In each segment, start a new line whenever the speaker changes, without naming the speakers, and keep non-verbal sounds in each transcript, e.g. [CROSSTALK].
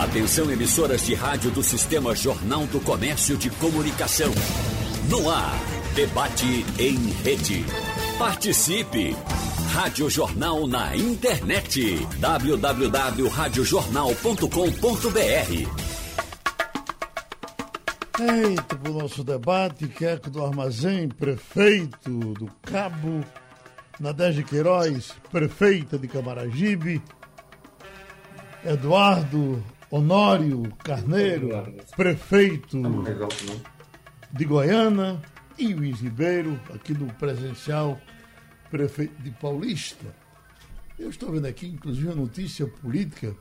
Atenção emissoras de rádio do Sistema Jornal do Comércio de Comunicação. No ar, debate em rede. Participe! Rádio Jornal na internet. www.radiojornal.com.br
Eita, para o nosso debate, Queco do Armazém, prefeito do Cabo, Nadege Queiroz, prefeita de Camaragibe, Eduardo Honório Carneiro, prefeito de Goiânia, e Luiz Ribeiro, aqui no presencial, prefeito de Paulista. Eu estou vendo aqui, inclusive, a notícia política,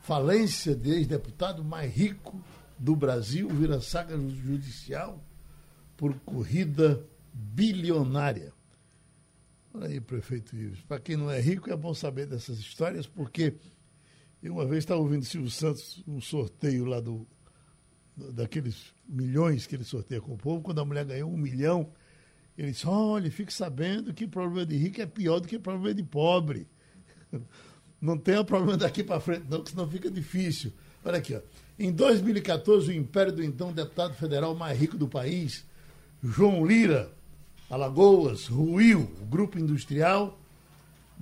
falência de ex-deputado mais rico do Brasil, vira saga judicial por corrida bilionária. Olha aí, prefeito Ives. Para quem não é rico, é bom saber dessas histórias, porque eu uma vez estava ouvindo Silvio Santos, um sorteio lá do, daqueles milhões que ele sorteia com o povo, quando a mulher ganhou um milhão, ele disse, olha, fique sabendo que problema de rico é pior do que problema de pobre. [LAUGHS] Não tenha problema daqui para frente, não, que senão fica difícil. Olha aqui, ó. Em 2014, o império do então deputado federal mais rico do país, João Lira, Alagoas, ruiu o grupo industrial,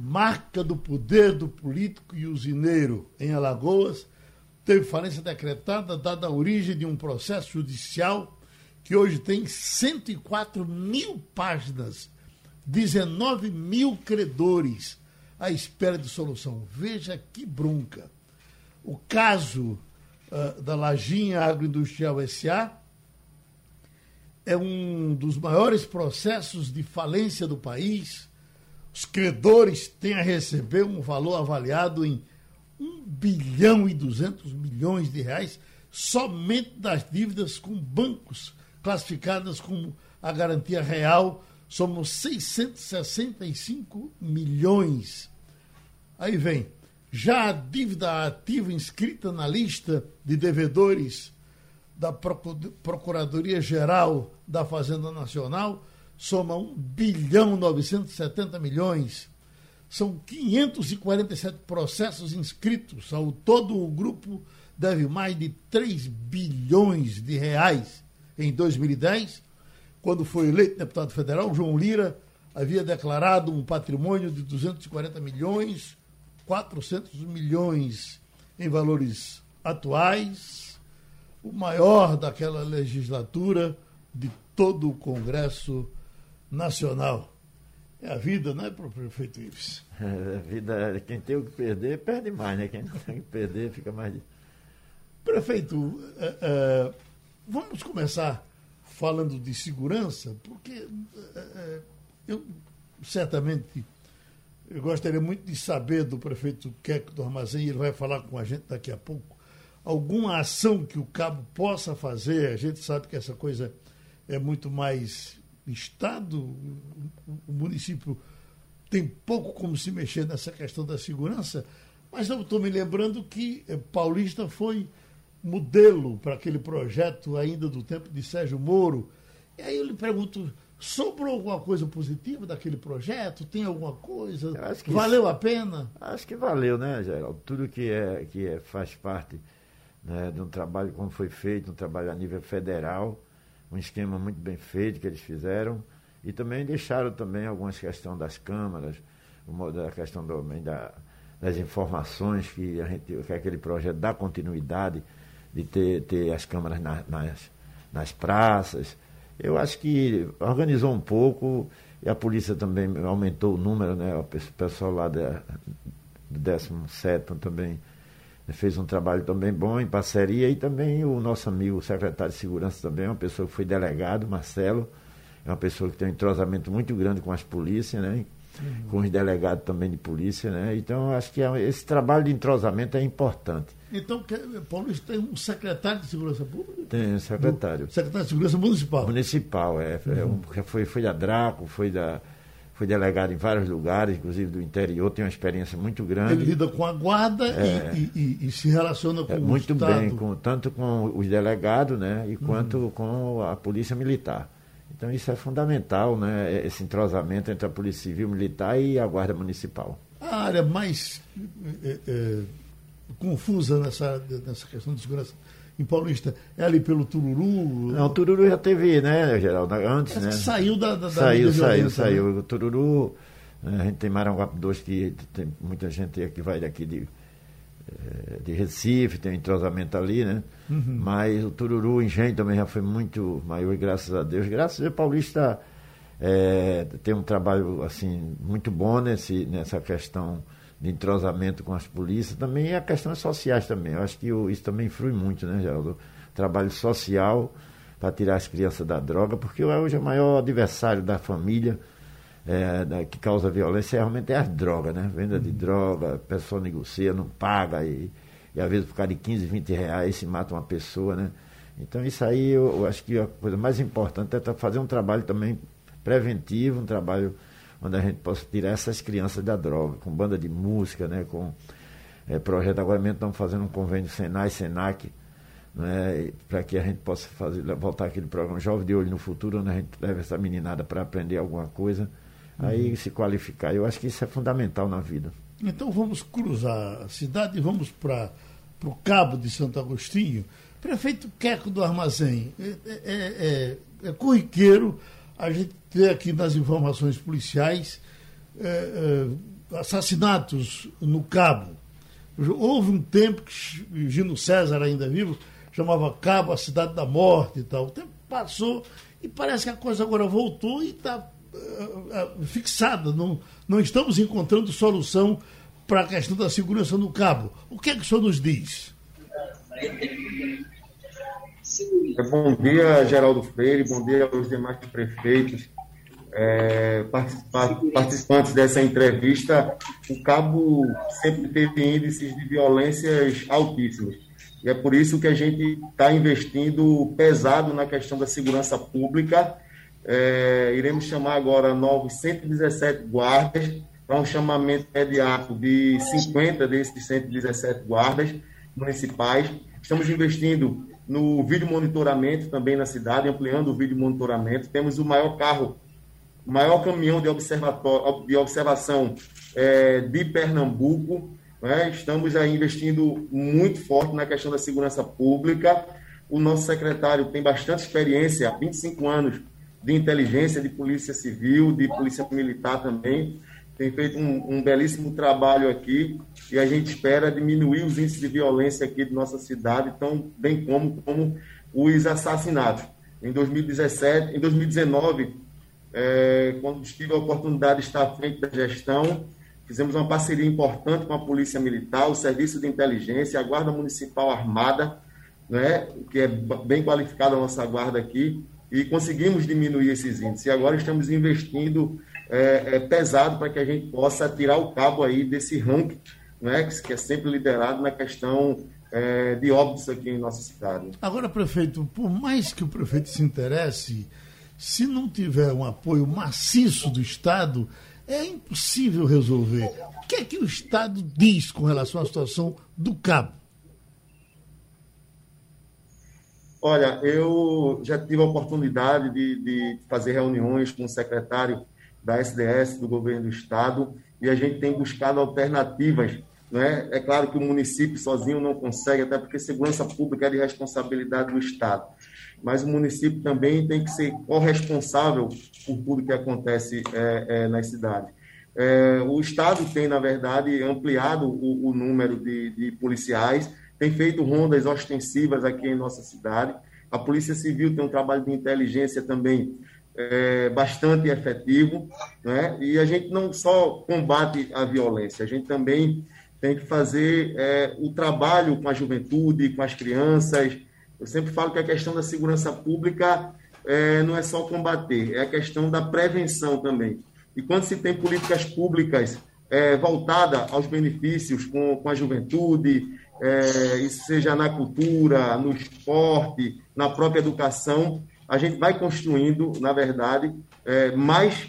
marca do poder do político e usineiro em Alagoas, teve falência decretada, dada a origem de um processo judicial que hoje tem 104 mil páginas, 19 mil credores à espera de solução. Veja que bronca. O caso uh, da Lajinha Agroindustrial SA é um dos maiores processos de falência do país. Os credores têm a receber um valor avaliado em 1 bilhão e 200 milhões de reais somente das dívidas com bancos classificadas como a garantia real, somos 665 milhões. Aí vem, já a dívida ativa inscrita na lista de devedores da Procuradoria Geral da Fazenda Nacional soma 1 bilhão 970 milhões são 547 processos inscritos. Ao todo, o grupo deve mais de 3 bilhões de reais. Em 2010, quando foi eleito deputado federal, João Lira havia declarado um patrimônio de 240 milhões, 400 milhões em valores atuais, o maior daquela legislatura de todo o Congresso Nacional. É a vida, não é, prefeito Ives? [LAUGHS]
É, a vida, quem tem o que perder, perde mais, né? Quem não tem que perder, fica mais.
Prefeito, é, é, vamos começar falando de segurança, porque é, é, eu certamente eu gostaria muito de saber do prefeito Queco do Armazém, ele vai falar com a gente daqui a pouco, alguma ação que o cabo possa fazer. A gente sabe que essa coisa é muito mais Estado, o município tem pouco como se mexer nessa questão da segurança, mas eu estou me lembrando que eh, Paulista foi modelo para aquele projeto ainda do tempo de Sérgio Moro. E aí eu lhe pergunto, sobrou alguma coisa positiva daquele projeto? Tem alguma coisa? valeu
isso,
a pena?
Acho que valeu, né, Geraldo? Tudo que, é, que é, faz parte né, de um trabalho como foi feito, um trabalho a nível federal, um esquema muito bem feito que eles fizeram e também deixaram também algumas questões das câmaras, a questão do, da, das informações que, a gente, que aquele projeto dá continuidade de ter, ter as câmaras na, nas, nas praças. Eu acho que organizou um pouco e a polícia também aumentou o número, né? O pessoal lá da, do 17 também fez um trabalho também bom em parceria e também o nosso amigo o secretário de segurança também, uma pessoa que foi delegado, Marcelo, é uma pessoa que tem um entrosamento muito grande com as polícias, né? Uhum. com os delegados também de polícia, né? Então acho que é esse trabalho de entrosamento é importante.
Então, Paulo tem um secretário de segurança pública?
Tem um secretário.
Do secretário de segurança municipal.
Municipal, é. Uhum. é um, foi, foi da Draco, foi da foi delegado em vários lugares, inclusive do interior, tem uma experiência muito grande.
Ele lida com a guarda é, e, e, e, se relaciona com é,
o Muito Estado. bem, com, tanto com os delegados, né, e quanto uhum. com a polícia militar. Então isso é fundamental, né, esse entrosamento entre a polícia civil militar e a guarda municipal.
A área mais é, é, confusa nessa, nessa questão de segurança em Paulista? É ali pelo Tururu?
Não, o Tururu já teve, né, Geraldo? Antes, né?
Saiu da, da
Saiu, saiu, saiu. Né? O Tururu, né, a gente tem Maranguape 2 que tem muita gente que vai daqui de, eh, de Recife, tem um entrosamento ali, né? Uhum. Mas o Tururu, Engenho também já foi muito maior, graças a Deus. Graças a Deus, Paulista é, tem um trabalho assim muito bom nesse, nessa questão de entrosamento com as polícias, também e a questões sociais também. Eu acho que isso também influi muito, né, Geraldo? Trabalho social para tirar as crianças da droga, porque hoje é o maior adversário da família é, da, que causa violência realmente é as drogas, né? Venda de droga, a pessoa negocia, não paga e, e às vezes por causa de 15, 20 reais se mata uma pessoa, né? Então isso aí eu, eu acho que a coisa mais importante é fazer um trabalho também preventivo, um trabalho onde a gente possa tirar essas crianças da droga, com banda de música, né, com é, projeto. Agora mesmo estamos fazendo um convênio Senai, Senac, né, para que a gente possa fazer, voltar aquele programa Jovem de Olho no Futuro, onde a gente leva essa meninada para aprender alguma coisa, uhum. aí se qualificar. Eu acho que isso é fundamental na vida.
Então vamos cruzar a cidade e vamos para o Cabo de Santo Agostinho. Prefeito Queco do Armazém, é, é, é, é corriqueiro a gente ter aqui nas informações policiais é, é, assassinatos no Cabo. Houve um tempo que Gino César, ainda vivo, chamava Cabo a cidade da morte e tal. O tempo passou e parece que a coisa agora voltou e está é, fixada. Não, não estamos encontrando solução para a questão da segurança no Cabo. O que é que o senhor nos diz?
É, bom dia, Geraldo Freire, bom dia aos demais prefeitos, é, participantes dessa entrevista. O Cabo sempre teve índices de violências altíssimos. E é por isso que a gente está investindo pesado na questão da segurança pública. É, iremos chamar agora novos 117 guardas para um chamamento imediato de 50 desses 117 guardas municipais. Estamos investindo no vídeo monitoramento também na cidade, ampliando o vídeo monitoramento. Temos o maior carro, o maior caminhão de, observatório, de observação é, de Pernambuco. Né? Estamos aí investindo muito forte na questão da segurança pública. O nosso secretário tem bastante experiência, 25 anos de inteligência, de polícia civil, de polícia militar também tem feito um, um, belíssimo trabalho aqui e a gente espera diminuir os índices de violência aqui de nossa cidade, tão bem como, como os assassinatos. Em 2017, em 2019, é, quando tive a oportunidade de estar à frente da gestão, fizemos uma parceria importante com a Polícia Militar, o Serviço de Inteligência, a Guarda Municipal Armada, né, que é bem qualificada a nossa guarda aqui, e conseguimos diminuir esses índices. E agora estamos investindo é, é, pesado para que a gente possa tirar o cabo aí desse ranking, né, que é sempre liderado na questão é, de óbitos aqui em nossa cidade.
Agora, prefeito, por mais que o prefeito se interesse, se não tiver um apoio maciço do Estado, é impossível resolver. O que é que o Estado diz com relação à situação do cabo?
Olha, eu já tive a oportunidade de, de fazer reuniões com o secretário da SDS, do governo do Estado, e a gente tem buscado alternativas. Né? É claro que o município sozinho não consegue, até porque segurança pública é de responsabilidade do Estado. Mas o município também tem que ser corresponsável por tudo que acontece é, é, nas cidades. É, o Estado tem, na verdade, ampliado o, o número de, de policiais, tem feito rondas ostensivas aqui em nossa cidade. A Polícia Civil tem um trabalho de inteligência também é, bastante efetivo, né? e a gente não só combate a violência, a gente também tem que fazer é, o trabalho com a juventude, com as crianças. Eu sempre falo que a questão da segurança pública é, não é só combater, é a questão da prevenção também. E quando se tem políticas públicas é, voltadas aos benefícios com, com a juventude, é, isso seja na cultura, no esporte, na própria educação, a gente vai construindo, na verdade, é, mais,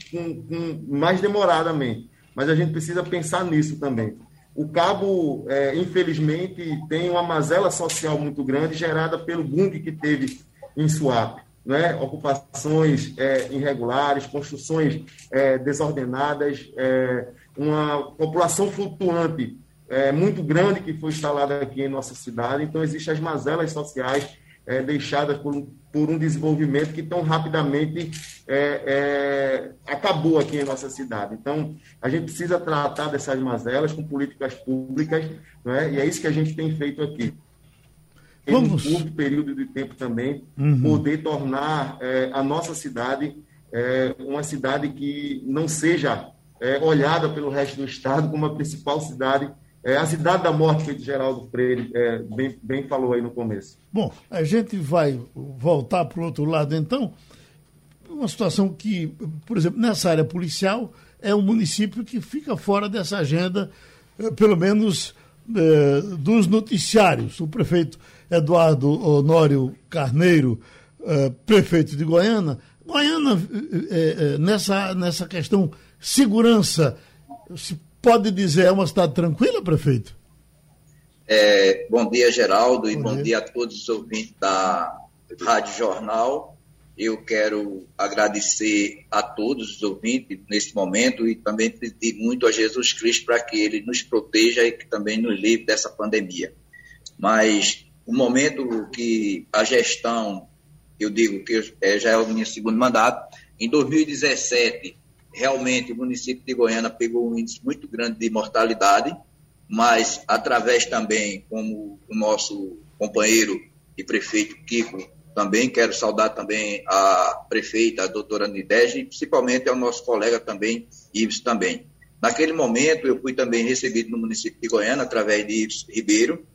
mais demoradamente. Mas a gente precisa pensar nisso também. O Cabo, é, infelizmente, tem uma mazela social muito grande gerada pelo boom que teve em Suape. Né? Ocupações é, irregulares, construções é, desordenadas, é, uma população flutuante é, muito grande que foi instalada aqui em nossa cidade. Então, existem as mazelas sociais deixadas por por um desenvolvimento que tão rapidamente é, é, acabou aqui em nossa cidade. Então, a gente precisa tratar dessas mazelas com políticas públicas, né? e é isso que a gente tem feito aqui. Em Vamos. um curto período de tempo também, uhum. poder tornar é, a nossa cidade é, uma cidade que não seja é, olhada pelo resto do Estado como a principal cidade é a cidade da morte que o Geraldo Freire é, bem, bem falou aí no começo.
Bom, a gente vai voltar para o outro lado então. Uma situação que, por exemplo, nessa área policial, é um município que fica fora dessa agenda, é, pelo menos é, dos noticiários. O prefeito Eduardo Honório Carneiro, é, prefeito de Goiânia, Goiânia, nessa, nessa questão segurança, se pode dizer, é uma cidade tranquila, prefeito?
É, bom dia, Geraldo, e bom, bom dia. dia a todos os ouvintes da Rádio Jornal. Eu quero agradecer a todos os ouvintes nesse momento e também pedir muito a Jesus Cristo para que ele nos proteja e que também nos livre dessa pandemia. Mas o momento que a gestão, eu digo que é, já é o meu segundo mandato, em 2017 realmente o município de Goiânia pegou um índice muito grande de mortalidade, mas através também, como o nosso companheiro e prefeito Kiko, também quero saudar também a prefeita, a doutora Nidege, e principalmente ao nosso colega também, Ives também. Naquele momento, eu fui também recebido no município de Goiânia, através de Ives Ribeiro,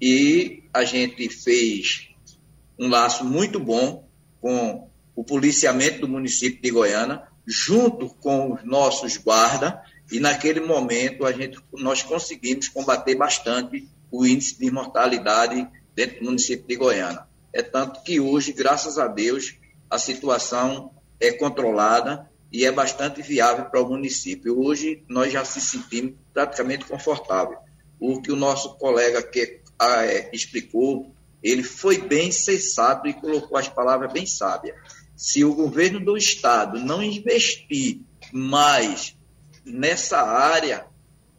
e a gente fez um laço muito bom com o policiamento do município de Goiânia, junto com os nossos guardas, e naquele momento a gente, nós conseguimos combater bastante o índice de mortalidade dentro do município de Goiânia. É tanto que hoje, graças a Deus, a situação é controlada e é bastante viável para o município. Hoje nós já se sentimos praticamente confortável. O que o nosso colega que ah, é, explicou, ele foi bem sensato e colocou as palavras bem sábias se o governo do estado não investir mais nessa área,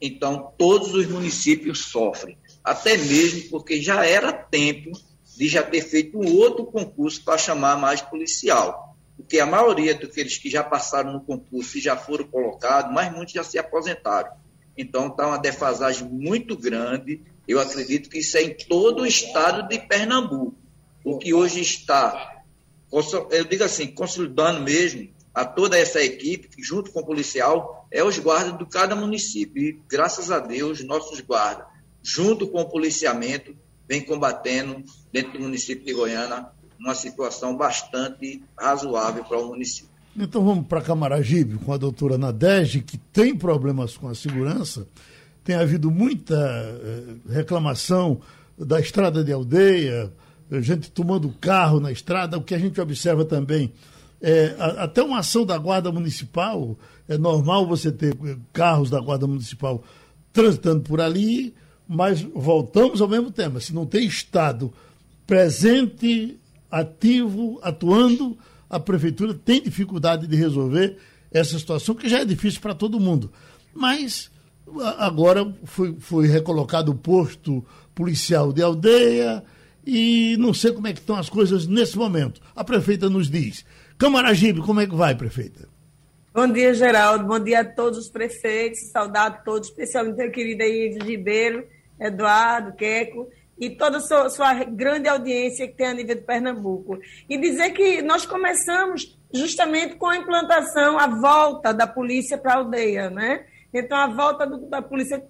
então todos os municípios sofrem. Até mesmo porque já era tempo de já ter feito um outro concurso para chamar mais policial. Porque a maioria daqueles que já passaram no concurso e já foram colocados, mas muitos já se aposentaram. Então está uma defasagem muito grande. Eu acredito que isso é em todo o estado de Pernambuco. O que hoje está eu digo assim, consolidando mesmo a toda essa equipe, junto com o policial, é os guardas de cada município. E, graças a Deus, nossos guardas, junto com o policiamento, vem combatendo dentro do município de Goiânia uma situação bastante razoável para o município.
Então vamos para Camaragibe com a doutora Nadege, que tem problemas com a segurança. Tem havido muita eh, reclamação da estrada de aldeia, gente tomando carro na estrada, o que a gente observa também. É, até uma ação da Guarda Municipal, é normal você ter eh, carros da Guarda Municipal transitando por ali, mas voltamos ao mesmo tema. Se não tem Estado presente, ativo, atuando, a Prefeitura tem dificuldade de resolver essa situação, que já é difícil para todo mundo. Mas agora foi, foi recolocado o posto policial de aldeia, e não sei como é que estão as coisas nesse momento. A prefeita nos diz. Camaragibe, como é que vai, prefeita?
Bom dia, Geraldo. Bom dia a todos os prefeitos. Saudade a todos, especialmente a querida Ives Ribeiro, Eduardo, Queco e toda a sua, sua, grande audiência que tem a nível de Pernambuco. E dizer que nós começamos justamente com a implantação, a volta da polícia para a aldeia, né? Então, a volta do, da polícia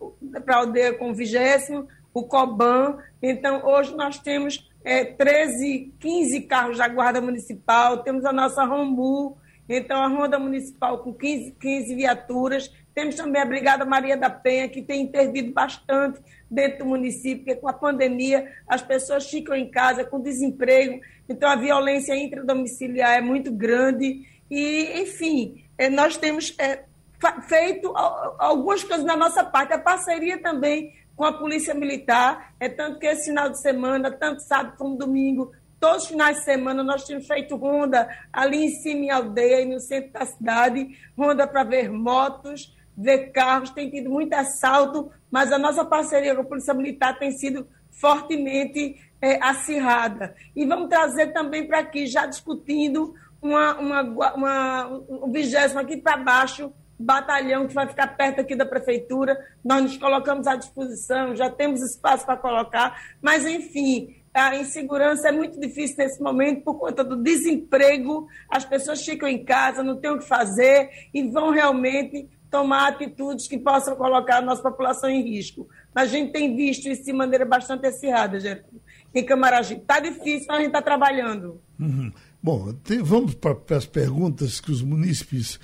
para a aldeia com o vigésimo, o COBAN. Então, hoje nós temos é, 13, 15 carros da Guarda Municipal, temos a nossa Rombu, então a Ronda Municipal com 15, 15 viaturas, temos também a Brigada Maria da Penha, que tem intervido bastante dentro do município, porque com a pandemia as pessoas ficam em casa com desemprego, então a violência intradomiciliar é muito grande. E, enfim, é, nós temos é, feito algumas coisas na nossa parte, a parceria também com a Polícia Militar. É tanto que esse final de semana, tanto sábado como domingo, todos os finais de semana, nós temos feito ronda ali em cima em aldeia e no centro da cidade ronda para ver motos, ver carros, tem tido muito assalto, mas a nossa parceria com a Polícia Militar tem sido fortemente é, acirrada. E vamos trazer também para aqui, já discutindo uma, uma, uma, um vigésimo aqui para baixo, batalhão que vai ficar perto aqui da prefeitura. Nós nos colocamos à disposição, já temos espaço para colocar, mas, enfim, a insegurança é muito difícil nesse momento por conta do desemprego. As pessoas ficam em casa, não têm o que fazer e vão realmente tomar atitudes que possam colocar a nossa população em risco. Mas a gente tem visto isso de maneira bastante acirrada, Geraldo. Em Camaragibe. Está difícil, mas a gente está trabalhando.
Uhum. Bom, vamos para as perguntas que os munícipes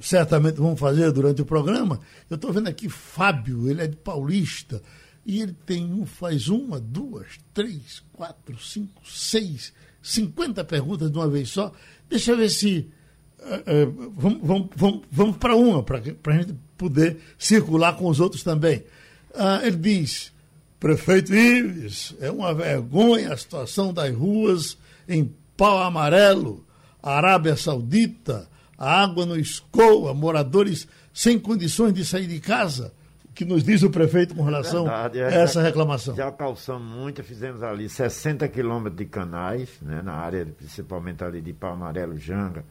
certamente vão fazer durante o programa. Eu estou vendo aqui Fábio, ele é de Paulista. E ele tem um, faz uma, duas, três, quatro, cinco, seis, cinquenta perguntas de uma vez só. Deixa eu ver se. Uh, uh, vamos vamos, vamos, vamos para uma, para a gente poder circular com os outros também. Uh, ele diz: Prefeito Ives, é uma vergonha a situação das ruas em pau amarelo, Arábia Saudita, a água não escoa, moradores sem condições de sair de casa. O que nos diz o prefeito com relação Verdade, a essa reclamação?
Já calçamos muito, fizemos ali 60 quilômetros de canais, né, na área principalmente ali de Pau Amarelo, Janga.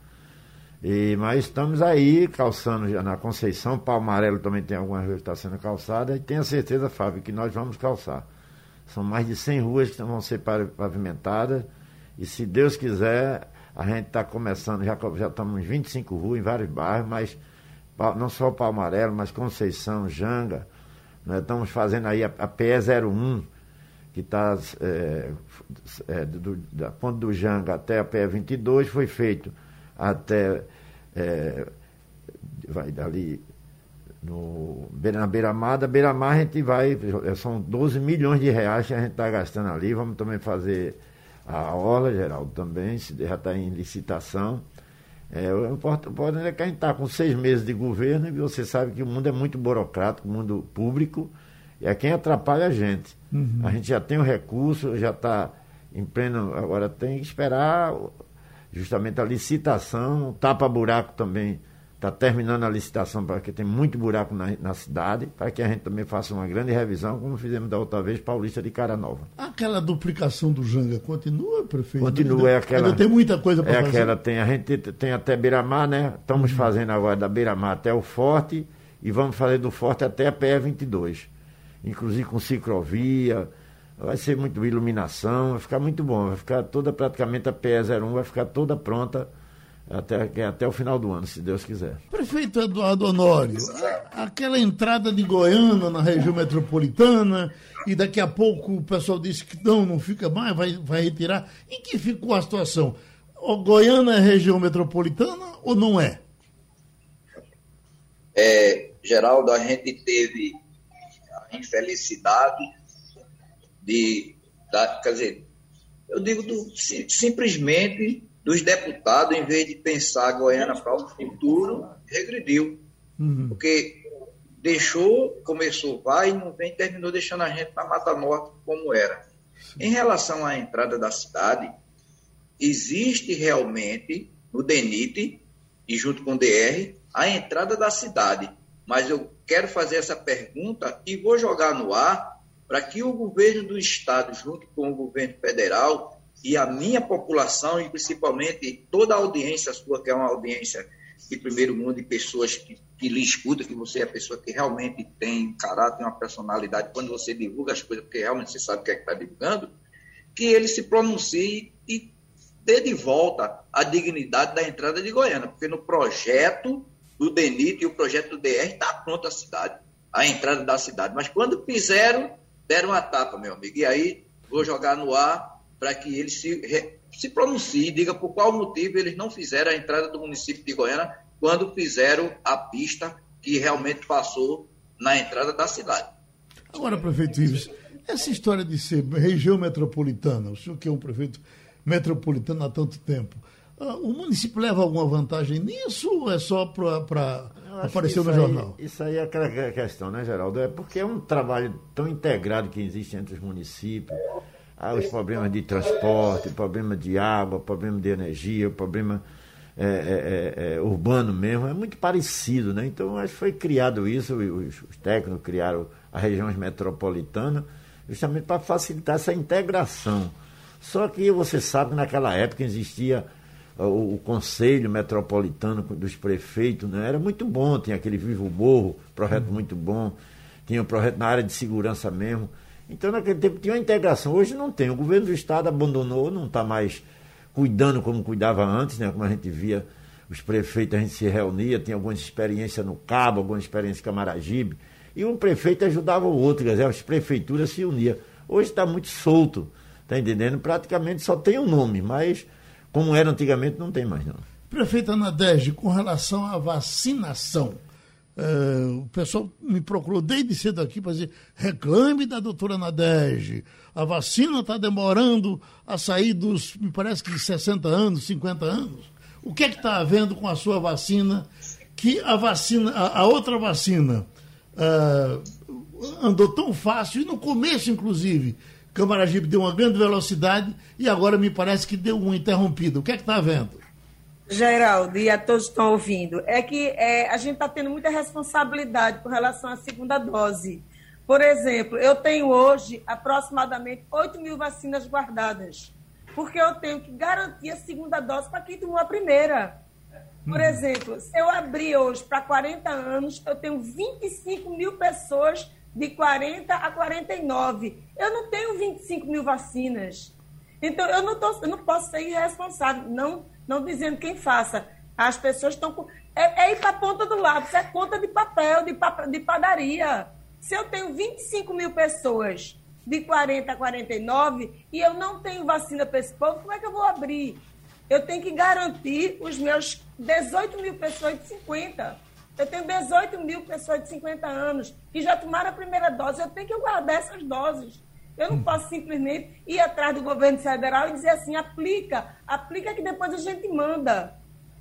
E, mas estamos aí calçando já na Conceição, Pau Amarelo também tem algumas ruas que está sendo calçada, e tenha certeza, Fábio, que nós vamos calçar. São mais de 100 ruas que vão ser pavimentadas e se Deus quiser, a gente está começando, já, já estamos em 25 ruas em vários bairros, mas não só Palmarelo, mas Conceição, Janga. Nós estamos fazendo aí a, a PE01, que está é, é, da ponte do Janga até a PE22, foi feito até é, vai dali no, na Beira-Mar. Beira-Mar a gente vai, são 12 milhões de reais que a gente está gastando ali. Vamos também fazer a Orla, Geraldo, também, já está em licitação. É, o importante é que a gente está com seis meses de governo e você sabe que o mundo é muito burocrático, o mundo público, e é quem atrapalha a gente. Uhum. A gente já tem o recurso, já está em pleno. Agora tem que esperar justamente a licitação, tapa-buraco também está terminando a licitação para que tem muito buraco na, na, cidade, para que a gente também faça uma grande revisão, como fizemos da outra vez, Paulista de Cara Nova.
Aquela duplicação do Janga continua, prefeito?
Continua, é aquela.
Ainda tem muita coisa para
é fazer. É aquela, tem, a gente tem até Beira-Mar, né? Estamos uhum. fazendo agora da Beira-Mar até o Forte e vamos fazer do Forte até a PE22. Inclusive com ciclovia, vai ser muito iluminação, vai ficar muito bom, vai ficar toda praticamente a PE01 vai ficar toda pronta até, até o final do ano, se Deus quiser.
Prefeito Eduardo Honório, aquela entrada de Goiânia na região metropolitana, e daqui a pouco o pessoal disse que não, não fica mais, vai, vai retirar. Em que ficou a situação? O Goiânia é região metropolitana ou não é?
é? Geraldo, a gente teve a infelicidade de, da, quer dizer, eu digo do, simplesmente dos deputados, em vez de pensar a Goiânia para o futuro, regrediu. Uhum. Porque deixou, começou, vai, não vem, terminou deixando a gente na Mata Norte como era. Em relação à entrada da cidade, existe realmente no DENIT, e junto com o DR, a entrada da cidade. Mas eu quero fazer essa pergunta e vou jogar no ar para que o governo do Estado, junto com o governo federal, e a minha população, e principalmente toda a audiência sua, que é uma audiência de primeiro mundo, de pessoas que, que lhe escutam, que você é a pessoa que realmente tem caráter, uma personalidade, quando você divulga as coisas, porque realmente você sabe o que é que está divulgando, que ele se pronuncie e dê de volta a dignidade da entrada de Goiânia, porque no projeto do DENIT e o projeto do DR está pronta a cidade, a entrada da cidade. Mas quando fizeram, deram uma tapa, meu amigo. E aí, vou jogar no ar para que eles se, se pronuncie, diga por qual motivo eles não fizeram a entrada do município de Goiânia quando fizeram a pista que realmente passou na entrada da cidade.
Agora, prefeito Ives, essa história de ser região metropolitana, o senhor que é um prefeito metropolitano há tanto tempo, uh, o município leva alguma vantagem nisso ou é só para aparecer no
aí,
jornal?
Isso aí é aquela questão, né, Geraldo? É porque é um trabalho tão integrado que existe entre os municípios ah, os problemas de transporte, problema de água, problema de energia, problema é, é, é, urbano mesmo, é muito parecido, né? Então acho que foi criado isso, os, os técnicos criaram as regiões metropolitanas, justamente para facilitar essa integração. Só que você sabe que naquela época existia o, o, conselho metropolitano dos prefeitos, né? era muito bom, tinha aquele Vivo Morro, projeto uhum. muito bom, tinha um projeto na área de segurança mesmo. Então naquele tempo tinha uma integração, hoje não tem. O governo do estado abandonou, não está mais cuidando como cuidava antes, né? como a gente via os prefeitos, a gente se reunia, tinha algumas experiências no Cabo, algumas experiências em Camaragibe, e um prefeito ajudava o outro, quer dizer, as prefeituras se uniam. Hoje está muito solto, está entendendo? Praticamente só tem o um nome, mas como era antigamente, não tem mais não.
Prefeita Nadege, com relação à vacinação, é, o pessoal me procurou desde cedo aqui para dizer: reclame da doutora Nadege. A vacina está demorando a sair dos, me parece que 60 anos, 50 anos. O que é que está havendo com a sua vacina? Que a vacina, a, a outra vacina, é, andou tão fácil, e no começo, inclusive, Camaragibe deu uma grande velocidade e agora me parece que deu uma interrompida. O que é que está havendo?
Geraldo, e a todos que estão ouvindo, é que é, a gente está tendo muita responsabilidade com relação à segunda dose. Por exemplo, eu tenho hoje aproximadamente 8 mil vacinas guardadas, porque eu tenho que garantir a segunda dose para quem tomou a primeira. Por uhum. exemplo, se eu abrir hoje para 40 anos, eu tenho 25 mil pessoas de 40 a 49. Eu não tenho 25 mil vacinas. Então, eu não, tô, eu não posso ser irresponsável. Não não dizendo quem faça. As pessoas estão com. É, é ir para a ponta do lápis, é conta de papel, de, de padaria. Se eu tenho 25 mil pessoas de 40 a 49 e eu não tenho vacina para esse povo, como é que eu vou abrir? Eu tenho que garantir os meus 18 mil pessoas de 50. Eu tenho 18 mil pessoas de 50 anos que já tomaram a primeira dose. Eu tenho que guardar essas doses. Eu não posso simplesmente ir atrás do governo federal e dizer assim, aplica, aplica que depois a gente manda.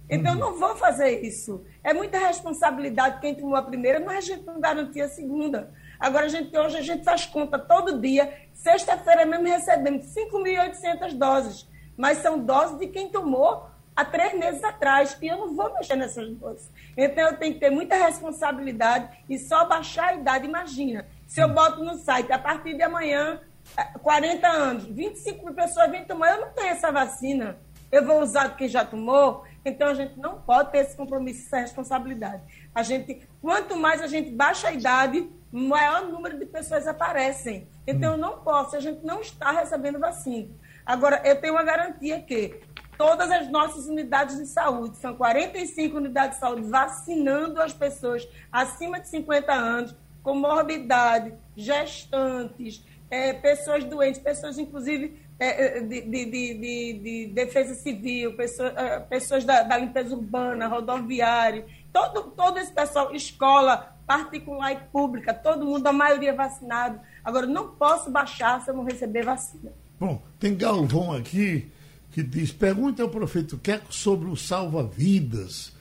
Então, eu não vou fazer isso. É muita responsabilidade quem tomou a primeira, mas a gente não garantia a segunda. Agora, a gente, hoje a gente faz conta todo dia. Sexta-feira mesmo recebemos 5.800 doses. Mas são doses de quem tomou há três meses atrás. E eu não vou mexer nessas doses. Então, eu tenho que ter muita responsabilidade e só baixar a idade. Imagina, se eu boto no site, a partir de amanhã, 40 é, anos, 25 mil pessoas vêm tomar, eu não tenho essa vacina. Eu vou usar do que já tomou. Então a gente não pode ter esse compromisso, essa responsabilidade. A gente, quanto mais a gente baixa a idade, maior número de pessoas aparecem. Então eu não posso, a gente não está recebendo vacina. Agora, eu tenho uma garantia que todas as nossas unidades de saúde, são 45 unidades de saúde, vacinando as pessoas acima de 50 anos, com morbidade, gestantes, é, pessoas doentes, pessoas, inclusive, é, é de, de, de, de, defesa civil, pessoas, é, pessoas da, da, limpeza urbana, rodoviário, todo, todo esse pessoal, escola particular e pública, todo mundo, a maioria vacinado. Agora, não posso baixar se eu não receber vacina.
Bom, tem Galvão aqui que diz: pergunta ao prefeito Queco sobre o salva-vidas.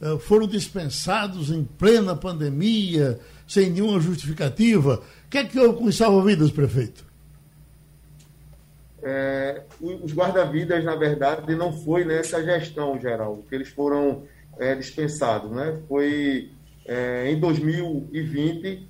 É, foram dispensados em plena pandemia sem nenhuma justificativa. O que é que houve com os salva-vidas, prefeito?
É, os guarda-vidas, na verdade, não foi nessa gestão geral que eles foram é, dispensados. Né? Foi é, em 2020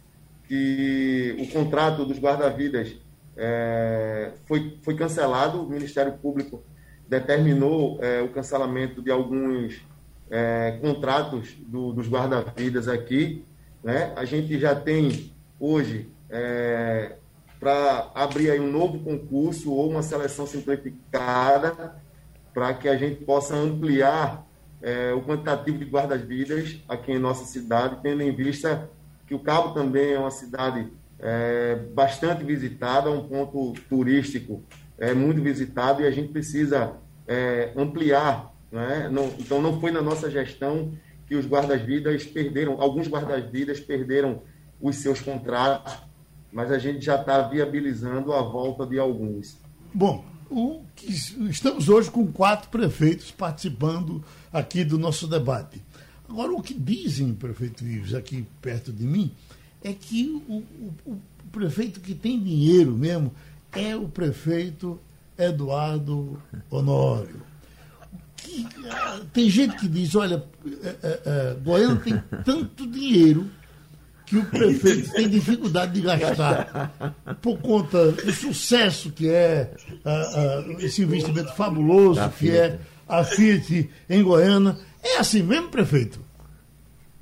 que o contrato dos guarda-vidas é, foi, foi cancelado, o Ministério Público determinou é, o cancelamento de alguns é, contratos do, dos guarda-vidas aqui, né? A gente já tem hoje é, para abrir aí um novo concurso ou uma seleção simplificada para que a gente possa ampliar é, o quantitativo de guardas-vidas aqui em nossa cidade, tendo em vista que o Cabo também é uma cidade é, bastante visitada, um ponto turístico é, muito visitado e a gente precisa é, ampliar. Né? Não, então, não foi na nossa gestão que os guardas-vidas perderam, alguns guardas-vidas perderam os seus contratos, mas a gente já está viabilizando a volta de alguns.
Bom, o, estamos hoje com quatro prefeitos participando aqui do nosso debate. Agora, o que dizem, prefeito Ives, aqui perto de mim, é que o, o, o prefeito que tem dinheiro mesmo é o prefeito Eduardo Honório. Tem gente que diz, olha, é, é, é, Goiânia tem tanto dinheiro que o prefeito tem dificuldade de gastar por conta do sucesso que é uh, uh, esse investimento fabuloso que é a Fiat em Goiânia. É assim mesmo, prefeito?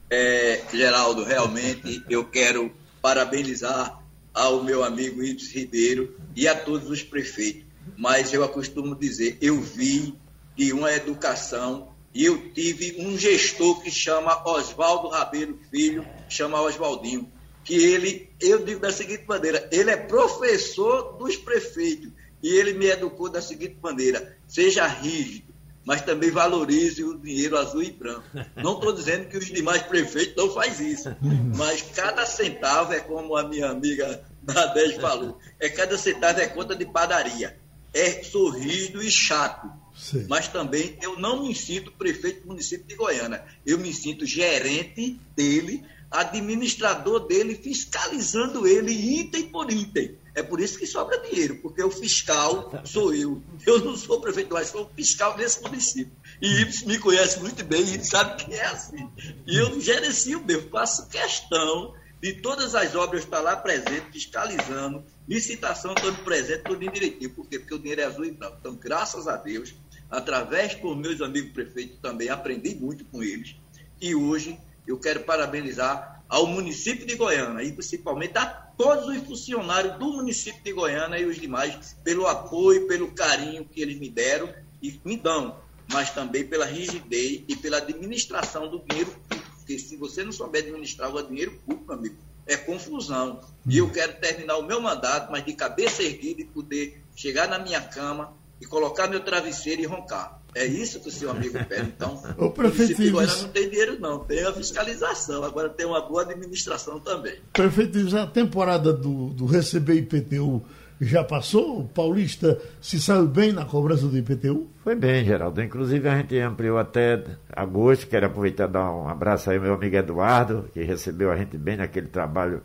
É, Geraldo, realmente eu quero parabenizar ao meu amigo Ives Ribeiro e a todos os prefeitos. Mas eu acostumo dizer, eu vi de uma educação e eu tive um gestor que chama Oswaldo Rabelo Filho, chama Oswaldinho, que ele, eu digo da seguinte maneira, ele é professor dos prefeitos e ele me educou da seguinte maneira, seja rígido, mas também valorize o dinheiro azul e branco. Não estou dizendo que os demais prefeitos não fazem isso, mas cada centavo é como a minha amiga Nadege falou, é cada centavo é conta de padaria. É sorrido e chato Sim. Mas também eu não me sinto prefeito do município de Goiânia. Eu me sinto gerente dele, administrador dele, fiscalizando ele item por item. É por isso que sobra dinheiro, porque o fiscal sou eu. Eu não sou prefeito, mas sou fiscal desse município. E me conhece muito bem, e sabe que é assim. E eu gerencio mesmo, faço questão de todas as obras estar lá presente, fiscalizando, licitação todo presente, tudo direitinho. Por quê? Porque o dinheiro é azul e branco. Então, graças a Deus, através com meus amigos prefeitos também, aprendi muito com eles. E hoje eu quero parabenizar ao município de Goiânia e principalmente a todos os funcionários do município de Goiânia e os demais pelo apoio, pelo carinho que eles me deram e me dão, mas também pela rigidez e pela administração do dinheiro público. Porque se você não souber administrar o dinheiro público, amigo, é confusão. E eu quero terminar o meu mandato, mas de cabeça erguida e poder chegar na minha cama e colocar meu travesseiro e roncar. É isso que o seu amigo pede. Então, [LAUGHS]
o prefeito
o Ives... não tem dinheiro, não. Tem a fiscalização, agora tem uma boa administração também.
Prefeito Ives, a temporada do, do receber IPTU já passou? O Paulista se saiu bem na cobrança do IPTU?
Foi bem, Geraldo. Inclusive, a gente ampliou até agosto. Quero aproveitar e dar um abraço aí ao meu amigo Eduardo, que recebeu a gente bem naquele trabalho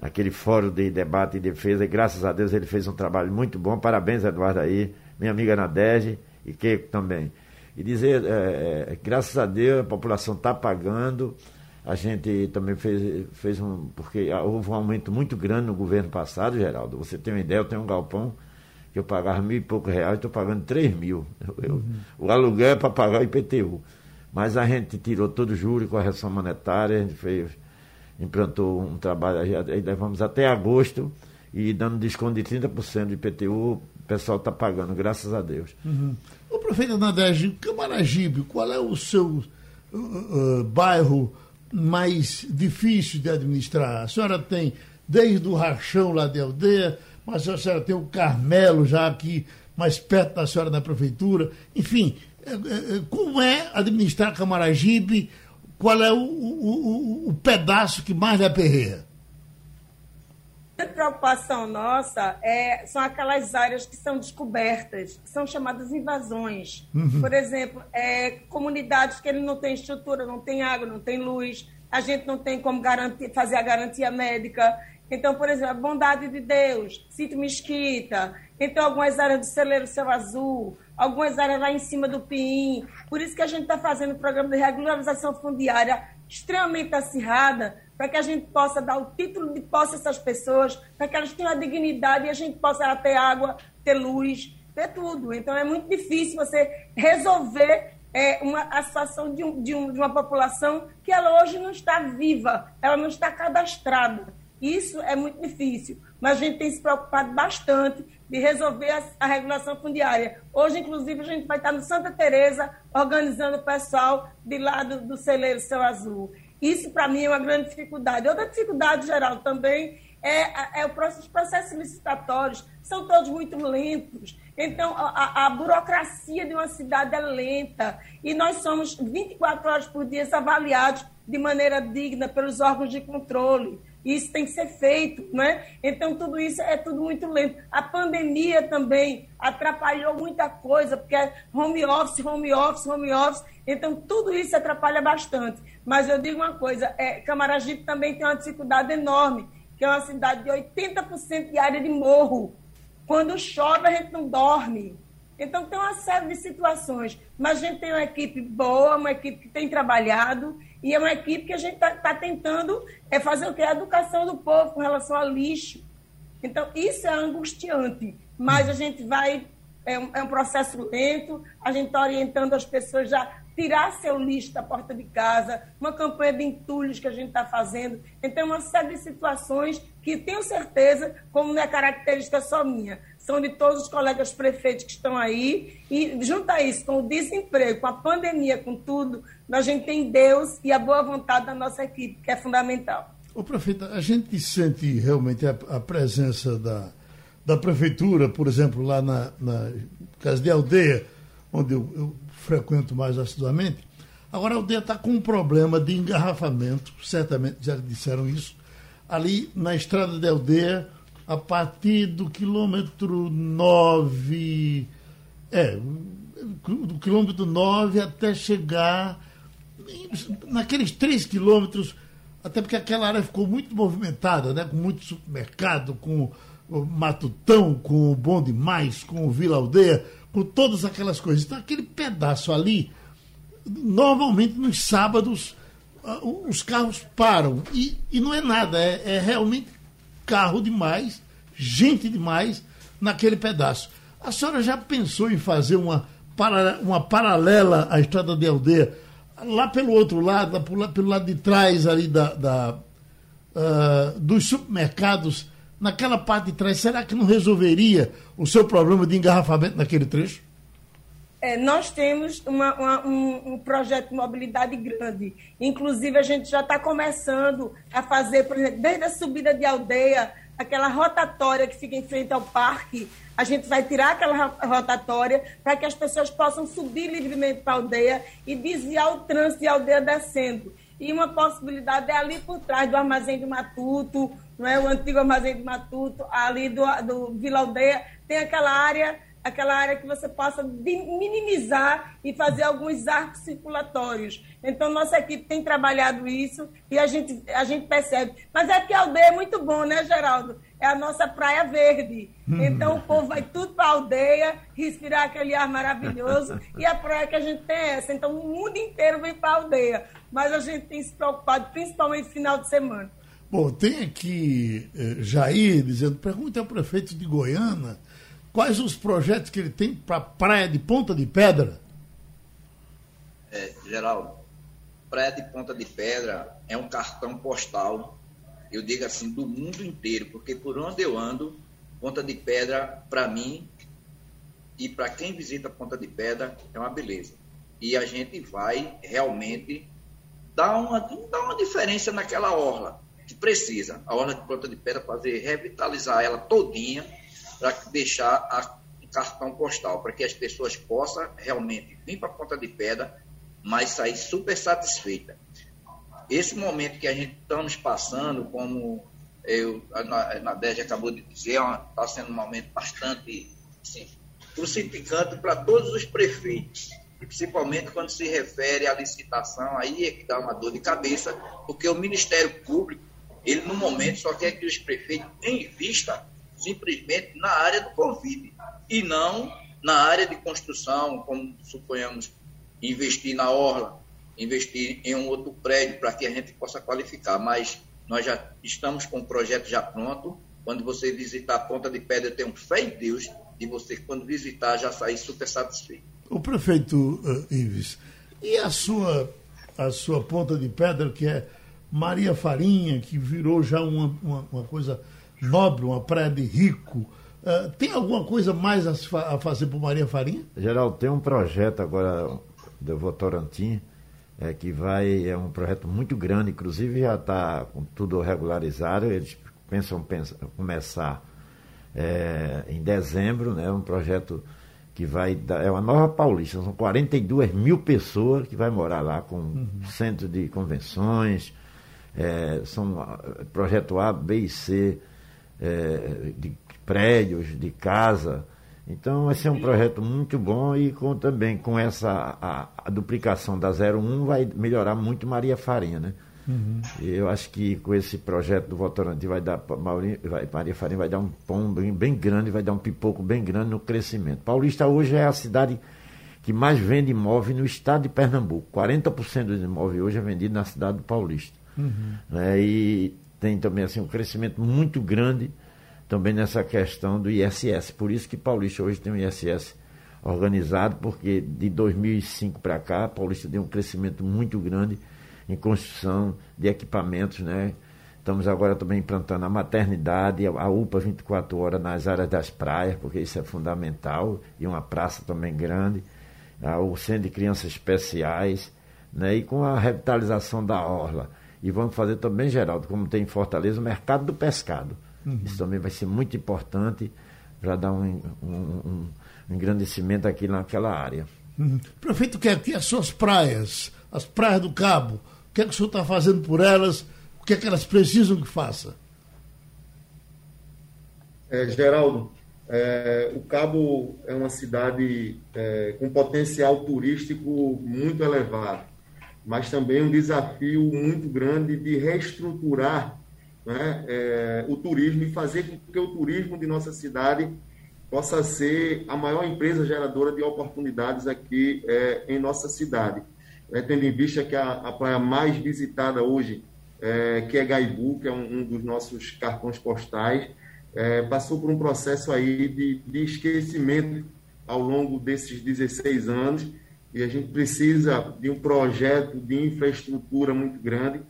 naquele fórum de debate e defesa, e graças a Deus ele fez um trabalho muito bom. Parabéns, Eduardo, aí, minha amiga Nadege e que também. E dizer, é, é, graças a Deus, a população está pagando. A gente também fez, fez um. Porque houve um aumento muito grande no governo passado, Geraldo. Você tem uma ideia, eu tenho um galpão que eu pagava mil e poucos reais, estou pagando três mil. Eu, uhum. O aluguel é para pagar o IPTU. Mas a gente tirou todo o juro e correção monetária, a gente fez implantou um trabalho, aí levamos até agosto e dando desconto de 30% de IPTU, o pessoal está pagando, graças a Deus.
Uhum. O prefeito Nadege, Camaragibe, qual é o seu uh, uh, bairro mais difícil de administrar? A senhora tem desde o Rachão lá de aldeia, mas a senhora tem o Carmelo já aqui mais perto da senhora na prefeitura. Enfim, é, é, como é administrar Camaragibe? qual é o, o, o, pedaço que mais lhe aperreia?
A [LAUGHS] preocupação nossa é, são aquelas áreas que são descobertas, que são chamadas invasões. Uhum. Por exemplo, é, comunidades que ele não tem estrutura, não tem água, não tem luz, a gente não tem como garantir, fazer a garantia médica. Então, por exemplo, a bondade de Deus, Sítio Mesquita, então algumas áreas do Celeiro Céu Azul, algumas áreas lá em cima do PIN. Por isso que a gente está fazendo o programa de regularização fundiária extremamente acirrada, para que a gente possa dar o título de posse a essas pessoas, para que elas tenham a dignidade e a gente possa ter água, ter luz, ter tudo. Então é muito difícil você resolver é, uma, a situação de, um, de, um, de uma população que ela hoje não está viva, ela não está cadastrada. Isso é muito difícil, mas a gente tem se preocupado bastante de resolver a, a, regulação fundiária. Hoje, inclusive, a gente vai estar no Santa Teresa organizando o pessoal de lá do, do celeiro Céu Azul. Isso, para mim, é uma grande dificuldade. Outra dificuldade geral também é, é o processo, os processos licitatórios, são todos muito lentos. Então, a, a, burocracia de uma cidade é lenta. E nós somos 24 horas por dia avaliados de maneira digna pelos órgãos de controle. Isso tem que ser feito, né? Então, tudo isso é tudo muito lento. A pandemia também atrapalhou muita coisa, porque é home office, home office, home office. Então, tudo isso atrapalha bastante. Mas eu digo uma coisa, é, Camaragibe também tem uma dificuldade enorme, que é uma cidade de 80% de área de morro. Quando chove, a gente não dorme. Então, tem uma série de situações. Mas a gente tem uma equipe boa, uma equipe que tem trabalhado, e é uma equipe que a gente está tá tentando é fazer o que? A educação do povo com relação ao lixo. Então, isso é angustiante, mas a gente vai. É um, é um processo lento, a gente está orientando as pessoas já tirar seu lixo da porta de casa, uma campanha de entulhos que a gente está fazendo. Então, uma série de situações que tenho certeza, como não é característica só minha, são de todos os colegas prefeitos que estão aí. E junto a isso, com o desemprego, com a pandemia, com tudo, a gente tem Deus e a boa vontade da nossa equipe, que é fundamental.
O prefeito, a gente sente realmente a, a presença da, da prefeitura, por exemplo, lá na, na casa de aldeia, onde eu, eu frequento mais assiduamente. Agora a aldeia está com um problema de engarrafamento, certamente já disseram isso, ali na estrada de aldeia, a partir do quilômetro 9, é, do quilômetro 9 até chegar naqueles 3 quilômetros, até porque aquela área ficou muito movimentada, né, com muito supermercado, com o Matutão, com o Bom Demais, com o Vila Aldeia, com todas aquelas coisas. Então, aquele pedaço ali, normalmente nos sábados, os carros param. E, e não é nada, é, é realmente carro demais, gente demais naquele pedaço. A senhora já pensou em fazer uma, uma paralela à estrada de aldeia, lá pelo outro lado, pelo lado de trás ali da, da uh, dos supermercados? naquela parte de trás, será que não resolveria o seu problema de engarrafamento naquele trecho?
É, nós temos uma, uma, um, um, projeto de mobilidade grande. Inclusive, a gente já está começando a fazer, por exemplo, desde a subida de aldeia, aquela rotatória que fica em frente ao parque, a gente vai tirar aquela rotatória para que as pessoas possam subir livremente para a aldeia e desviar o trânsito de aldeia descendo. E uma possibilidade é ali por trás do armazém de Matuto, não é? o antigo armazém de Matuto, ali do, do Vila Aldeia, tem aquela área, aquela área que você possa minimizar e fazer alguns arcos circulatórios. Então, nossa equipe tem trabalhado isso e a gente, a gente percebe. Mas é que a aldeia é muito bom, né, Geraldo? É a nossa praia verde. Hum. Então, o povo vai tudo para a aldeia, respirar aquele ar maravilhoso e a praia que a gente tem é essa. Então, o mundo inteiro vem para a aldeia. Mas a gente tem se preocupado, principalmente no final de semana.
Bom, tem aqui eh, Jair dizendo, pergunta ao prefeito de Goiânia quais os projetos que ele tem para praia de Ponta de Pedra.
É, Geraldo, Praia de Ponta de Pedra é um cartão postal, eu digo assim, do mundo inteiro, porque por onde eu ando, Ponta de Pedra, para mim, e para quem visita Ponta de Pedra, é uma beleza. E a gente vai realmente dar uma, dar uma diferença naquela orla que precisa. A Orla de Ponta de Pedra fazer revitalizar ela todinha para deixar a, um cartão postal, para que as pessoas possam realmente vir para a Ponta de Pedra, mas sair super satisfeita. Esse momento que a gente estamos passando, como eu, a Nadege acabou de dizer, está é sendo um momento bastante assim, crucificante para todos os prefeitos e principalmente quando se refere à licitação, aí é que dá uma dor de cabeça, porque o Ministério Público ele, no momento, só quer que os prefeitos invistam simplesmente na área do Covid e não na área de construção, como suponhamos, investir na orla, investir em um outro prédio para que a gente possa qualificar. Mas nós já estamos com o projeto já pronto. Quando você visitar a Ponta de Pedra, eu tenho fé em Deus de você, quando visitar, já sair super satisfeito.
O prefeito uh, Ives, e a sua, a sua Ponta de Pedra, que é Maria Farinha, que virou já uma, uma, uma coisa nobre, uma praia de rico. Uh, tem alguma coisa mais a, a fazer por Maria Farinha?
Geral, tem um projeto agora do Votorantim, é, que vai, é um projeto muito grande, inclusive já está com tudo regularizado, eles pensam, pensam começar é, em dezembro, né, um projeto que vai dar, é uma nova paulista, são 42 mil pessoas que vai morar lá com uhum. centro de convenções, é, são ah, projeto A, B e C, é, de prédios, de casa. Então, vai ser um projeto muito bom e com, também com essa a, a duplicação da 01 vai melhorar muito Maria Farinha, né? Uhum. Eu acho que com esse projeto do Votorantim vai dar, Maurinho, vai, Maria Farinha vai dar um pão bem, bem grande, vai dar um pipoco bem grande no crescimento. Paulista hoje é a cidade que mais vende imóvel no estado de Pernambuco. 40% dos imóveis hoje é vendido na cidade do Paulista. Uhum. É, e tem também assim, um crescimento muito grande também nessa questão do ISS. Por isso que Paulista hoje tem um ISS organizado, porque de 2005 para cá, Paulista deu um crescimento muito grande em construção de equipamentos, né? Estamos agora também implantando a maternidade, a UPA 24 horas nas áreas das praias, porque isso é fundamental, e uma praça também grande, o centro de crianças especiais, né? e com a revitalização da orla. E vamos fazer também, Geraldo, como tem em Fortaleza, o mercado do pescado. Uhum. Isso também vai ser muito importante para dar um, um, um, engrandecimento aqui naquela área.
Uhum. Prefeito, quer que as suas praias, as praias do Cabo, que é que o senhor está fazendo por elas? O que é que elas precisam que faça?
É, Geraldo, é, o Cabo é uma cidade é, com potencial turístico muito elevado, mas também um desafio muito grande de reestruturar né, é, o turismo e fazer com que o turismo de nossa cidade possa ser a maior empresa geradora de oportunidades aqui é, em nossa cidade. É, tendo em vista que a, a praia mais visitada hoje, é, que é Gaibu, que é um, um dos nossos cartões postais, é, passou por um processo aí de, de esquecimento ao longo desses 16 anos e a gente precisa de um projeto de infraestrutura muito grande.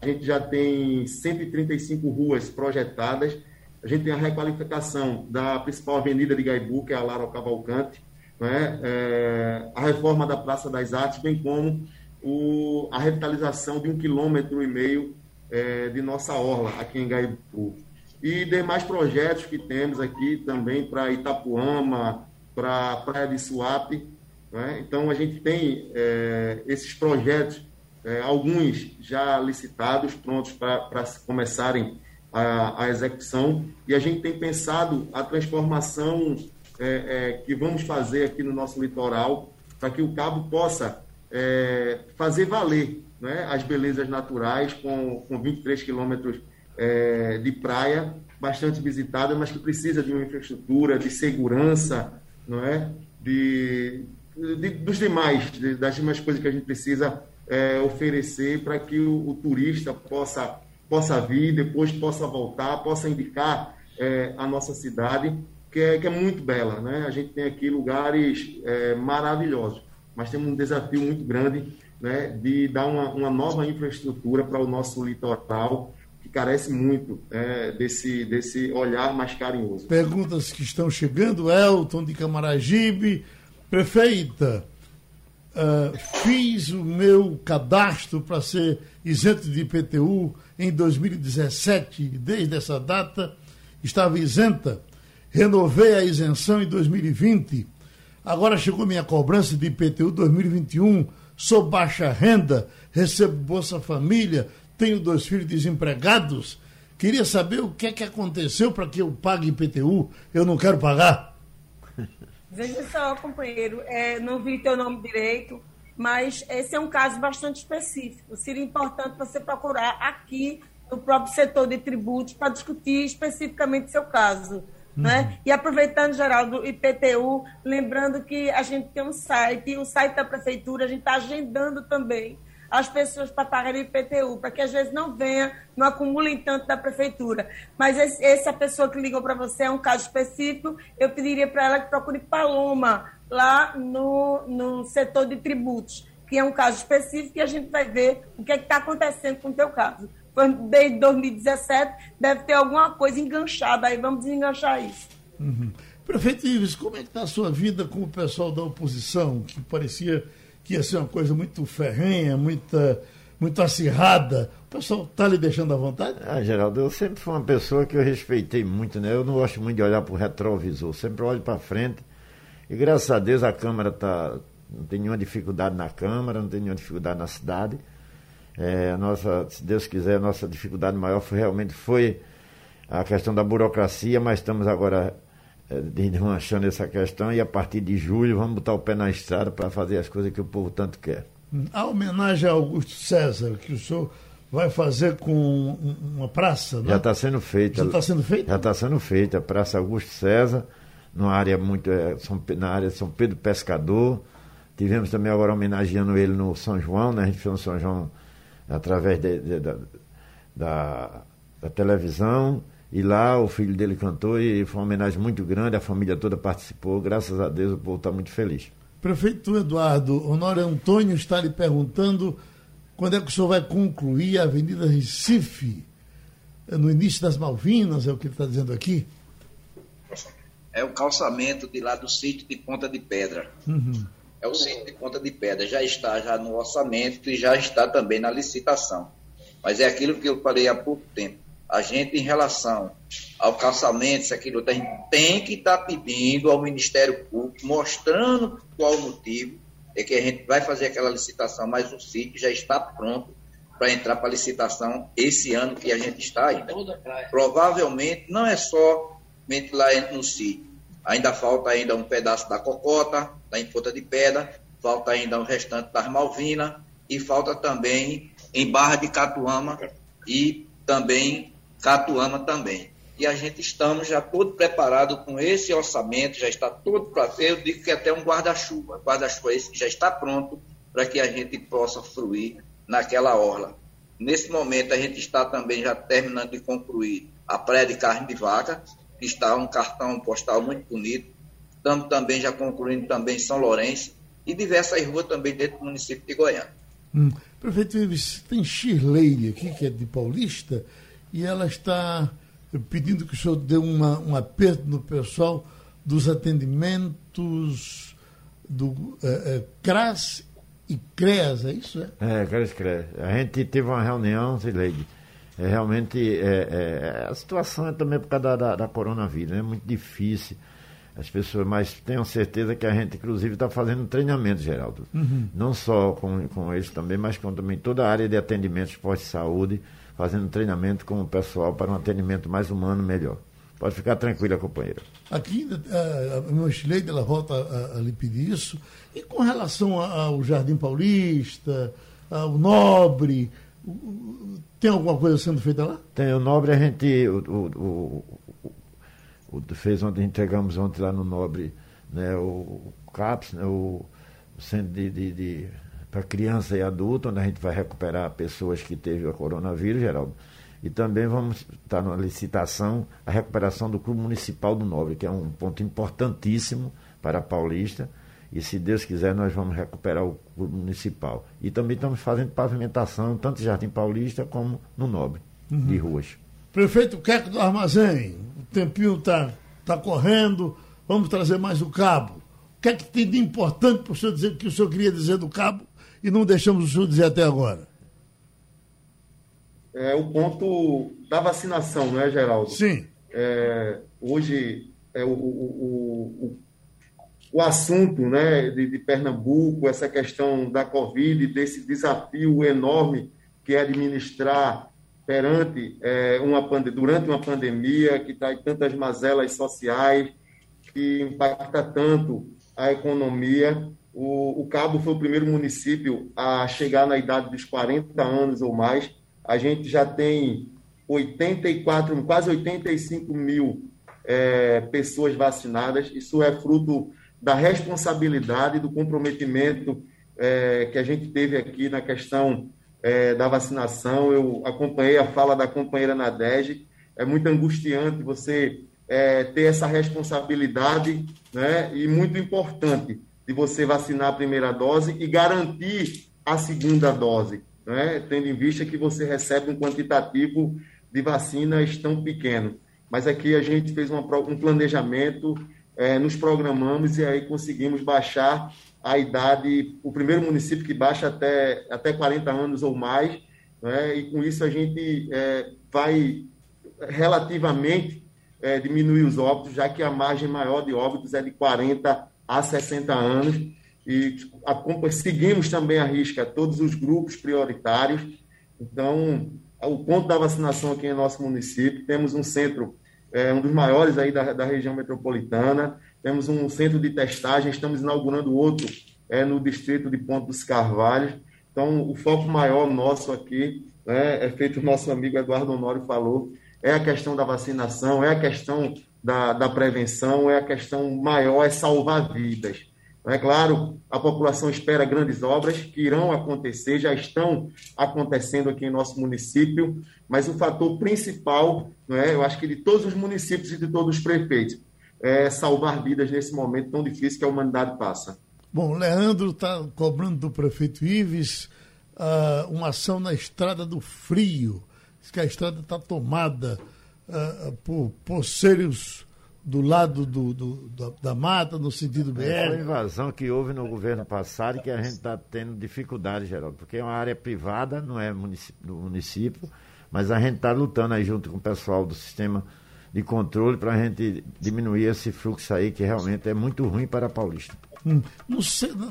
A gente já tem 135 ruas projetadas, a gente tem a requalificação da principal avenida de Gaibu, que é a Lara Cavalcante, né, é, a reforma da Praça das Artes, bem como o, a revitalização de um quilômetro e meio é, de nossa orla aqui em Gaibu. E demais projetos que temos aqui também para Itapuama, para Praia de Suape. Né? Então, a gente tem é, esses projetos, é, alguns já licitados, prontos para começarem a, a execução, e a gente tem pensado a transformação é, é, que vamos fazer aqui no nosso litoral para que o cabo possa é, fazer valer né, as belezas naturais com, com 23 quilômetros é, de praia, bastante visitada, mas que precisa de uma infraestrutura, de segurança, não é? de, de dos demais, de, das demais coisas que a gente precisa é, oferecer para que o, o, turista possa, possa vir, depois possa voltar, possa indicar é, a nossa cidade que é, que é muito bela. Né? A gente tem aqui lugares é, maravilhosos, mas temos um desafio muito grande né, de dar uma, uma nova infraestrutura para o nosso litoral, que carece muito é, desse, desse olhar mais carinhoso.
Perguntas que estão chegando, Elton de Camaragibe, prefeita, uh, fiz o meu cadastro para ser isento de IPTU em 2017, desde essa data estava isenta renovei a isenção em 2020. Agora chegou minha cobrança de IPTU 2021. Sou baixa renda, recebo Bolsa Família, tenho dois filhos desempregados. Queria saber o que é que aconteceu para que eu pague IPTU. Eu não quero pagar. [LAUGHS]
Veja só, companheiro, é, não vi teu nome direito, mas esse é um caso bastante específico. Seria importante você procurar aqui no próprio setor de tributos para discutir especificamente seu caso. Né? Uhum. E aproveitando, Geraldo, IPTU, lembrando que a gente tem um site, o site da prefeitura, a gente está agendando também as pessoas para pagarem IPTU, para que às vezes não venha, não acumulem tanto da prefeitura. Mas esse, essa pessoa que ligou para você é um caso específico, eu pediria para ela que procure Paloma, lá no, no setor de tributos, que é um caso específico e a gente vai ver o que é está acontecendo com o teu caso desde 2017, deve ter alguma coisa enganchada aí, vamos desenganchar isso.
Uhum. Prefeito Ives, como é que está a sua vida com o pessoal da oposição, que parecia que ia ser uma coisa muito ferrenha, muita, muito acirrada? O pessoal está lhe deixando à vontade?
Ah, Geraldo, eu sempre fui uma pessoa que eu respeitei muito, né? Eu não gosto muito de olhar para o retrovisor, sempre olho para frente. E graças a Deus a Câmara está. Não tem nenhuma dificuldade na Câmara, não tem nenhuma dificuldade na cidade. É, nossa, se Deus quiser, a nossa dificuldade maior foi, realmente foi a questão da burocracia, mas estamos agora desmanchando essa questão e a partir de julho vamos botar o pé na estrada para fazer as coisas que o povo tanto quer.
A homenagem a Augusto César, que o senhor vai fazer com uma praça,
né? Já está sendo feita.
Já está sendo feita?
Já está sendo feita. Praça Augusto César, numa área muito, é, São, na área de São Pedro Pescador. Tivemos também agora homenageando ele no São João, né? A gente fez no São João através de, de, da, da, da televisão. E lá o filho dele cantou e foi uma homenagem muito grande, a família toda participou. Graças a Deus o povo está muito feliz.
Prefeito Eduardo, Honório Antônio está lhe perguntando quando é que o senhor vai concluir a Avenida Recife, no início das Malvinas, é o que ele está dizendo aqui?
É o calçamento de lá do sítio de Ponta de Pedra. Uhum. É o sítio de Ponta de Pedra. Já está já no orçamento e já está também na licitação. Mas é aquilo que eu falei há pouco tempo. A gente, em relação ao calçamento, isso aquilo, a gente tem que estar tá pedindo ao Ministério Público, mostrando qual o motivo, é que a gente vai fazer aquela licitação, mas o sítio já está pronto para entrar para licitação esse ano que a gente está ainda. Provavelmente não é só lá no sítio. Ainda falta ainda um pedaço da cocota, da Ponta de Pedra, falta ainda o restante das Malvinas e falta também em Barra de Catuama e também Catuama também e a gente estamos já todo preparado com esse orçamento, já está todo para eu digo que até um guarda-chuva, guarda-chuva esse já está pronto para que a gente possa fruir naquela orla. Nesse momento a gente está também já terminando de concluir a praia de carne de vaca, que está um cartão postal muito bonito. Estamos também já concluindo também São Lourenço e diversas ruas também dentro do município de Goiânia.
Hum. Prefeito, tem Shirley aqui, que é de Paulista, e ela está pedindo que o senhor dê uma, um aperto no pessoal dos atendimentos do é, é, CRAS e CREAS, é isso?
É, é CRAS e CREAS. A gente teve uma reunião, Zileide, é, realmente é, é, a situação é também por causa da, da, da coronavírus, é né? muito difícil as pessoas, mas tenham certeza que a gente, inclusive, está fazendo treinamento, Geraldo. Uhum. Não só com, com eles também, mas com também toda a área de atendimento, esporte e saúde, fazendo treinamento com o pessoal para um atendimento mais humano melhor. Pode ficar tranquila, companheira.
Aqui, a, a minha Chileide, ela volta a, a, lhe pedir isso. E com relação ao Jardim Paulista, ao Nobre, tem alguma coisa sendo feita lá?
Tem, o Nobre a gente o, o, o, o fez ontem, entregamos ontem lá no Nobre né, o, CAPS, né, o, Centro de, de, de para criança e adulto, onde a gente vai recuperar pessoas que teve o coronavírus, Geraldo. E também vamos estar na licitação a recuperação do Clube Municipal do Nobre, que é um ponto importantíssimo para a Paulista. E se Deus quiser, nós vamos recuperar o Clube Municipal. E também estamos fazendo pavimentação, tanto em Jardim Paulista como no Nobre, uhum. de ruas.
Prefeito Queco do Armazém, o tempinho está tá correndo, vamos trazer mais o cabo. O que é que tem de importante para o senhor dizer que o senhor queria dizer do cabo e não deixamos o senhor dizer até agora?
É o ponto da vacinação, não é, Geraldo?
Sim.
É, hoje, é o, o, o, o assunto né, de, de, Pernambuco, essa questão da Covid, desse desafio enorme que é administrar perante é, uma durante uma pandemia que traz tantas mazelas sociais, que impacta tanto a economia. O, o Cabo foi o primeiro município a chegar na idade dos 40 anos ou mais. A gente já tem 84, quase 85 mil é, pessoas vacinadas. Isso é fruto da responsabilidade, do comprometimento é, que a gente teve aqui na questão é, da vacinação. Eu acompanhei a fala da companheira Nadege. É muito angustiante você é, ter essa responsabilidade, né? E muito importante de você vacinar a primeira dose e garantir a segunda dose, né? tendo em vista que você recebe um quantitativo de vacinas tão pequeno. Mas aqui a gente fez uma, um planejamento, é, nos programamos e aí conseguimos baixar a idade, o primeiro município que baixa até, até 40 anos ou mais, né? e com isso a gente é, vai relativamente é, diminuir os óbitos, já que a margem maior de óbitos é de 40 há 60 anos e seguimos também a risca todos os grupos prioritários. Então, o ponto da vacinação aqui em nosso município, temos um centro, é, um dos maiores aí da, da região metropolitana, temos um centro de testagem, estamos inaugurando outro é, no distrito de Ponto dos Carvalhos. Então, o foco maior nosso aqui né, é feito o nosso amigo Eduardo Honório falou, é a questão da vacinação, é a questão da, da prevenção, é a questão maior, é salvar vidas. É claro, a população espera grandes obras que irão acontecer, já estão acontecendo aqui em nosso município, mas o fator principal, é, eu acho que de todos os municípios e de todos os prefeitos, é salvar vidas nesse momento tão difícil que a humanidade passa.
Bom, Leandro está cobrando do prefeito Ives uh, uma ação na Estrada do Frio. Diz que a estrada está tomada uh, por poceiros do lado do, do, da, da, mata, no sentido BR. É,
uma invasão que houve no governo passado e que a gente está tendo dificuldade, Geraldo, porque é uma área privada, não é município, do município, mas a gente está lutando aí junto com o pessoal do sistema de controle para a gente diminuir esse fluxo aí, que realmente é muito ruim para a Paulista.
Hum. No,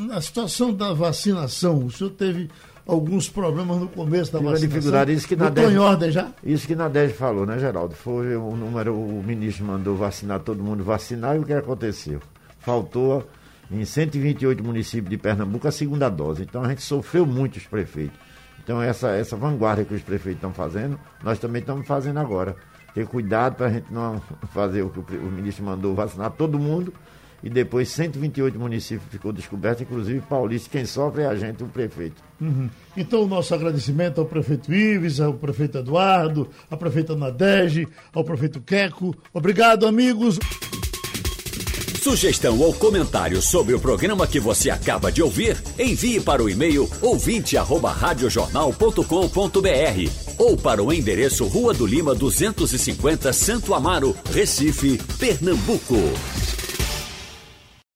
na situação da vacinação, o senhor teve alguns problemas no começo da Tive vacinação.
dificuldade, isso que
na em ordem já?
Isso que na falou, né, Geraldo? Foi o número, o ministro mandou vacinar todo mundo vacinar e o que aconteceu? Faltou em 128 municípios de Pernambuco a segunda dose. Então a gente sofreu muito os prefeitos. Então essa, essa vanguarda que os prefeitos estão fazendo, nós também estamos fazendo agora. Ter cuidado para a gente não [LAUGHS] fazer o que o, o ministro mandou, vacinar todo mundo e depois 128 municípios ficou descoberto, inclusive Paulista. Quem sofre é a gente, o prefeito.
Uhum. Então, o nosso agradecimento ao prefeito Ives, ao prefeito Eduardo, à prefeita Nadege, ao prefeito Queco. Obrigado, amigos.
Sugestão ou comentário sobre o programa que você acaba de ouvir, envie para o e-mail ouvinte@radiojornal.com.br ou para o endereço Rua do Lima 250, Santo Amaro, Recife, Pernambuco.